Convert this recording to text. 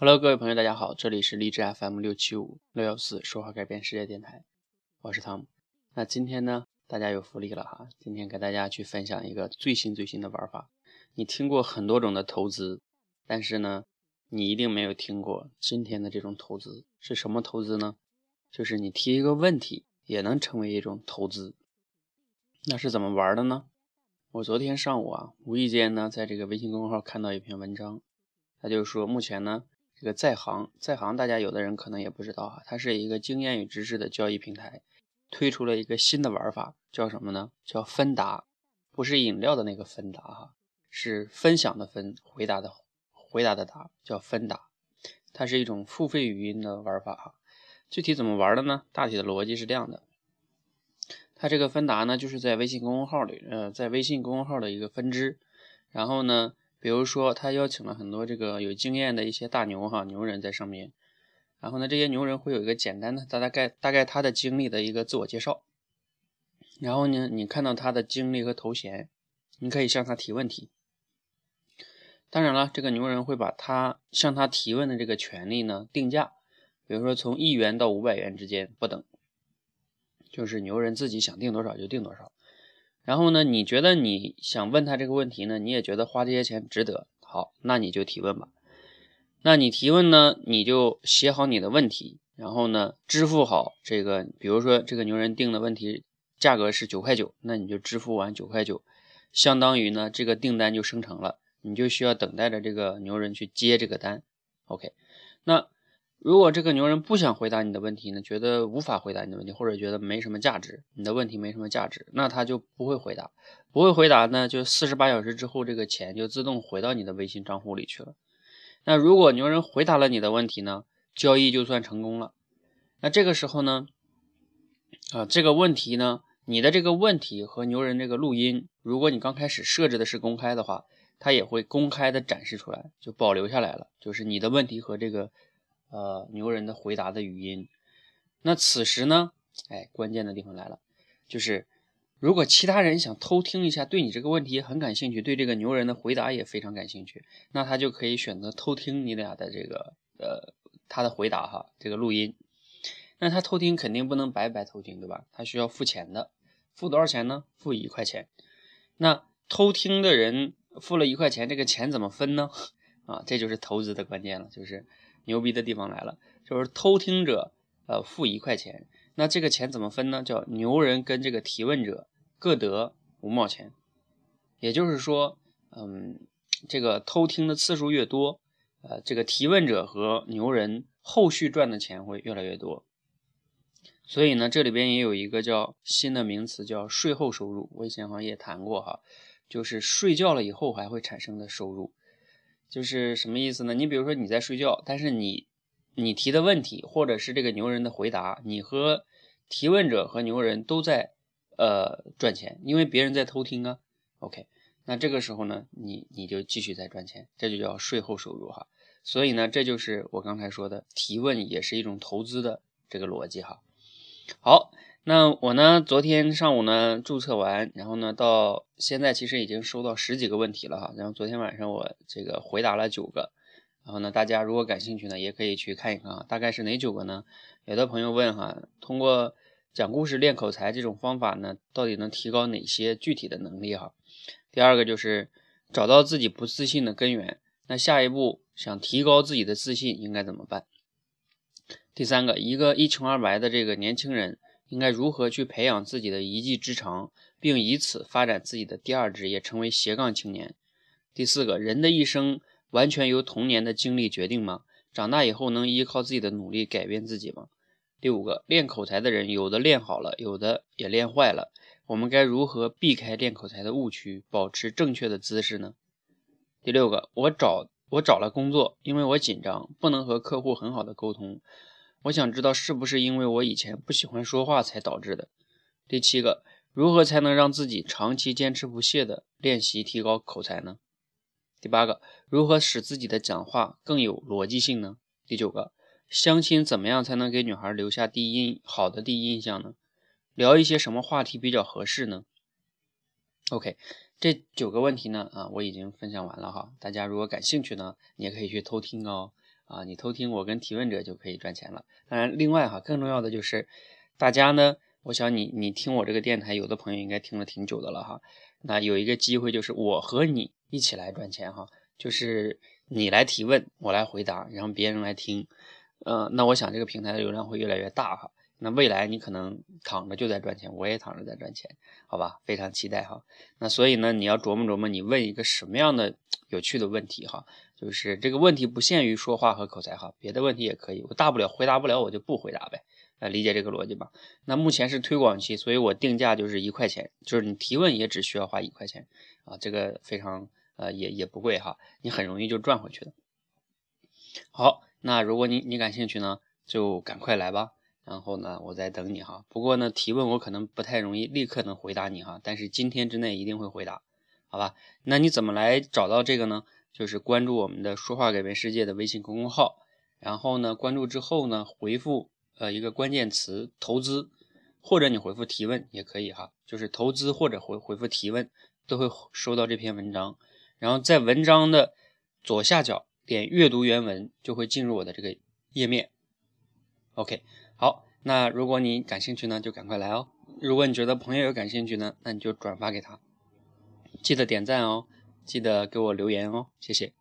Hello，各位朋友，大家好，这里是荔枝 FM 六七五六幺四说话改变世界电台，我是汤姆。那今天呢，大家有福利了哈，今天给大家去分享一个最新最新的玩法。你听过很多种的投资，但是呢，你一定没有听过今天的这种投资是什么投资呢？就是你提一个问题也能成为一种投资。那是怎么玩的呢？我昨天上午啊，无意间呢，在这个微信公众号看到一篇文章，他就说目前呢。这个在行，在行，大家有的人可能也不知道哈，它是一个经验与知识的交易平台，推出了一个新的玩法，叫什么呢？叫分答，不是饮料的那个分答哈，是分享的分，回答的回答的答，叫分答。它是一种付费语音的玩法哈。具体怎么玩的呢？大体的逻辑是这样的，它这个分答呢，就是在微信公众号里，呃，在微信公众号的一个分支，然后呢。比如说，他邀请了很多这个有经验的一些大牛哈牛人在上面，然后呢，这些牛人会有一个简单的大大概大概他的经历的一个自我介绍，然后呢，你看到他的经历和头衔，你可以向他提问题。当然了，这个牛人会把他向他提问的这个权利呢定价，比如说从一元到五百元之间不等，就是牛人自己想定多少就定多少。然后呢？你觉得你想问他这个问题呢？你也觉得花这些钱值得？好，那你就提问吧。那你提问呢？你就写好你的问题，然后呢，支付好这个，比如说这个牛人定的问题价格是九块九，那你就支付完九块九，相当于呢这个订单就生成了，你就需要等待着这个牛人去接这个单。OK，那。如果这个牛人不想回答你的问题呢，觉得无法回答你的问题，或者觉得没什么价值，你的问题没什么价值，那他就不会回答。不会回答呢，就四十八小时之后，这个钱就自动回到你的微信账户里去了。那如果牛人回答了你的问题呢，交易就算成功了。那这个时候呢，啊，这个问题呢，你的这个问题和牛人这个录音，如果你刚开始设置的是公开的话，它也会公开的展示出来，就保留下来了，就是你的问题和这个。呃，牛人的回答的语音。那此时呢，哎，关键的地方来了，就是如果其他人想偷听一下，对你这个问题很感兴趣，对这个牛人的回答也非常感兴趣，那他就可以选择偷听你俩的这个呃他的回答哈，这个录音。那他偷听肯定不能白白偷听，对吧？他需要付钱的，付多少钱呢？付一块钱。那偷听的人付了一块钱，这个钱怎么分呢？啊，这就是投资的关键了，就是。牛逼的地方来了，就是偷听者呃付一块钱，那这个钱怎么分呢？叫牛人跟这个提问者各得五毛钱，也就是说，嗯，这个偷听的次数越多，呃，这个提问者和牛人后续赚的钱会越来越多。所以呢，这里边也有一个叫新的名词，叫税后收入。我以前好像也谈过哈，就是睡觉了以后还会产生的收入。就是什么意思呢？你比如说你在睡觉，但是你你提的问题或者是这个牛人的回答，你和提问者和牛人都在呃赚钱，因为别人在偷听啊。OK，那这个时候呢，你你就继续在赚钱，这就叫税后收入哈。所以呢，这就是我刚才说的提问也是一种投资的这个逻辑哈。好。那我呢？昨天上午呢注册完，然后呢到现在其实已经收到十几个问题了哈。然后昨天晚上我这个回答了九个，然后呢大家如果感兴趣呢，也可以去看一看啊。大概是哪九个呢？有的朋友问哈，通过讲故事练口才这种方法呢，到底能提高哪些具体的能力哈？第二个就是找到自己不自信的根源，那下一步想提高自己的自信应该怎么办？第三个，一个一穷二白的这个年轻人。应该如何去培养自己的一技之长，并以此发展自己的第二职业，成为斜杠青年？第四个人的一生完全由童年的经历决定吗？长大以后能依靠自己的努力改变自己吗？第五个练口才的人，有的练好了，有的也练坏了。我们该如何避开练口才的误区，保持正确的姿势呢？第六个，我找我找了工作，因为我紧张，不能和客户很好的沟通。我想知道是不是因为我以前不喜欢说话才导致的。第七个，如何才能让自己长期坚持不懈的练习提高口才呢？第八个，如何使自己的讲话更有逻辑性呢？第九个，相亲怎么样才能给女孩留下第一印好的第一印象呢？聊一些什么话题比较合适呢？OK，这九个问题呢，啊，我已经分享完了哈。大家如果感兴趣呢，你也可以去偷听哦。啊，你偷听我跟提问者就可以赚钱了。当然，另外哈，更重要的就是大家呢，我想你你听我这个电台，有的朋友应该听了挺久的了哈。那有一个机会就是我和你一起来赚钱哈，就是你来提问，我来回答，然后别人来听。呃，那我想这个平台的流量会越来越大哈。那未来你可能躺着就在赚钱，我也躺着在赚钱，好吧？非常期待哈。那所以呢，你要琢磨琢磨，你问一个什么样的有趣的问题哈？就是这个问题不限于说话和口才哈，别的问题也可以。我大不了回答不了，我就不回答呗。呃，理解这个逻辑吧？那目前是推广期，所以我定价就是一块钱，就是你提问也只需要花一块钱啊，这个非常呃也也不贵哈，你很容易就赚回去的。好，那如果你你感兴趣呢，就赶快来吧。然后呢，我在等你哈。不过呢，提问我可能不太容易立刻能回答你哈，但是今天之内一定会回答，好吧？那你怎么来找到这个呢？就是关注我们的“说话改变世界”的微信公众号，然后呢，关注之后呢，回复呃一个关键词“投资”，或者你回复“提问”也可以哈，就是投资或者回回复“提问”都会收到这篇文章。然后在文章的左下角点阅读原文，就会进入我的这个页面。OK。那如果你感兴趣呢，就赶快来哦。如果你觉得朋友有感兴趣呢，那你就转发给他，记得点赞哦，记得给我留言哦，谢谢。